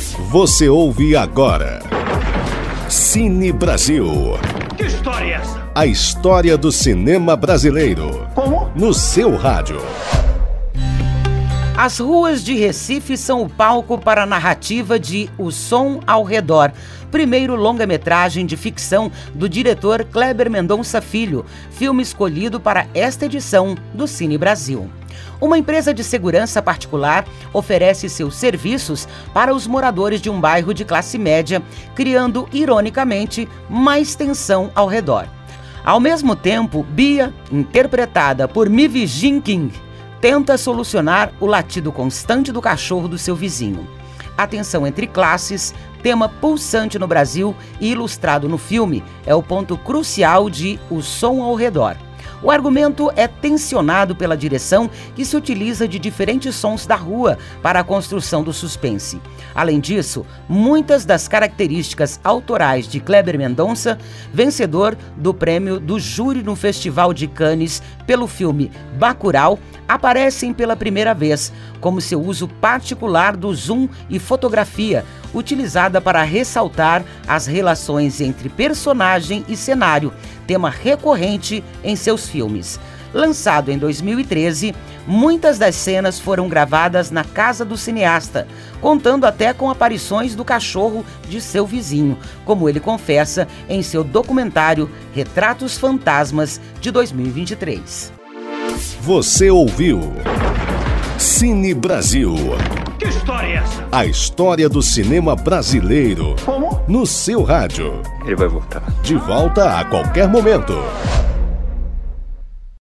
Você ouve agora. Cine Brasil. Que história é essa? A história do cinema brasileiro. Como? No seu rádio. As ruas de Recife são o palco para a narrativa de O Som ao Redor, primeiro longa-metragem de ficção do diretor Kleber Mendonça Filho, filme escolhido para esta edição do Cine Brasil. Uma empresa de segurança particular oferece seus serviços para os moradores de um bairro de classe média, criando, ironicamente, mais tensão ao redor. Ao mesmo tempo, Bia, interpretada por Mivi Jinking, tenta solucionar o latido constante do cachorro do seu vizinho. A tensão entre classes, tema pulsante no Brasil e ilustrado no filme, é o ponto crucial de O Som ao Redor. O argumento é tensionado pela direção, que se utiliza de diferentes sons da rua para a construção do suspense. Além disso, muitas das características autorais de Kleber Mendonça, vencedor do prêmio do júri no Festival de Cannes pelo filme Bacurau, aparecem pela primeira vez, como seu uso particular do zoom e fotografia, utilizada para ressaltar as relações entre personagem e cenário, tema recorrente em seus filmes. Lançado em 2013, muitas das cenas foram gravadas na casa do cineasta, contando até com aparições do cachorro de seu vizinho, como ele confessa em seu documentário Retratos Fantasmas de 2023. Você ouviu Cine Brasil. Que história é essa? A história do cinema brasileiro. Como? No seu rádio. Ele vai voltar. De volta a qualquer momento.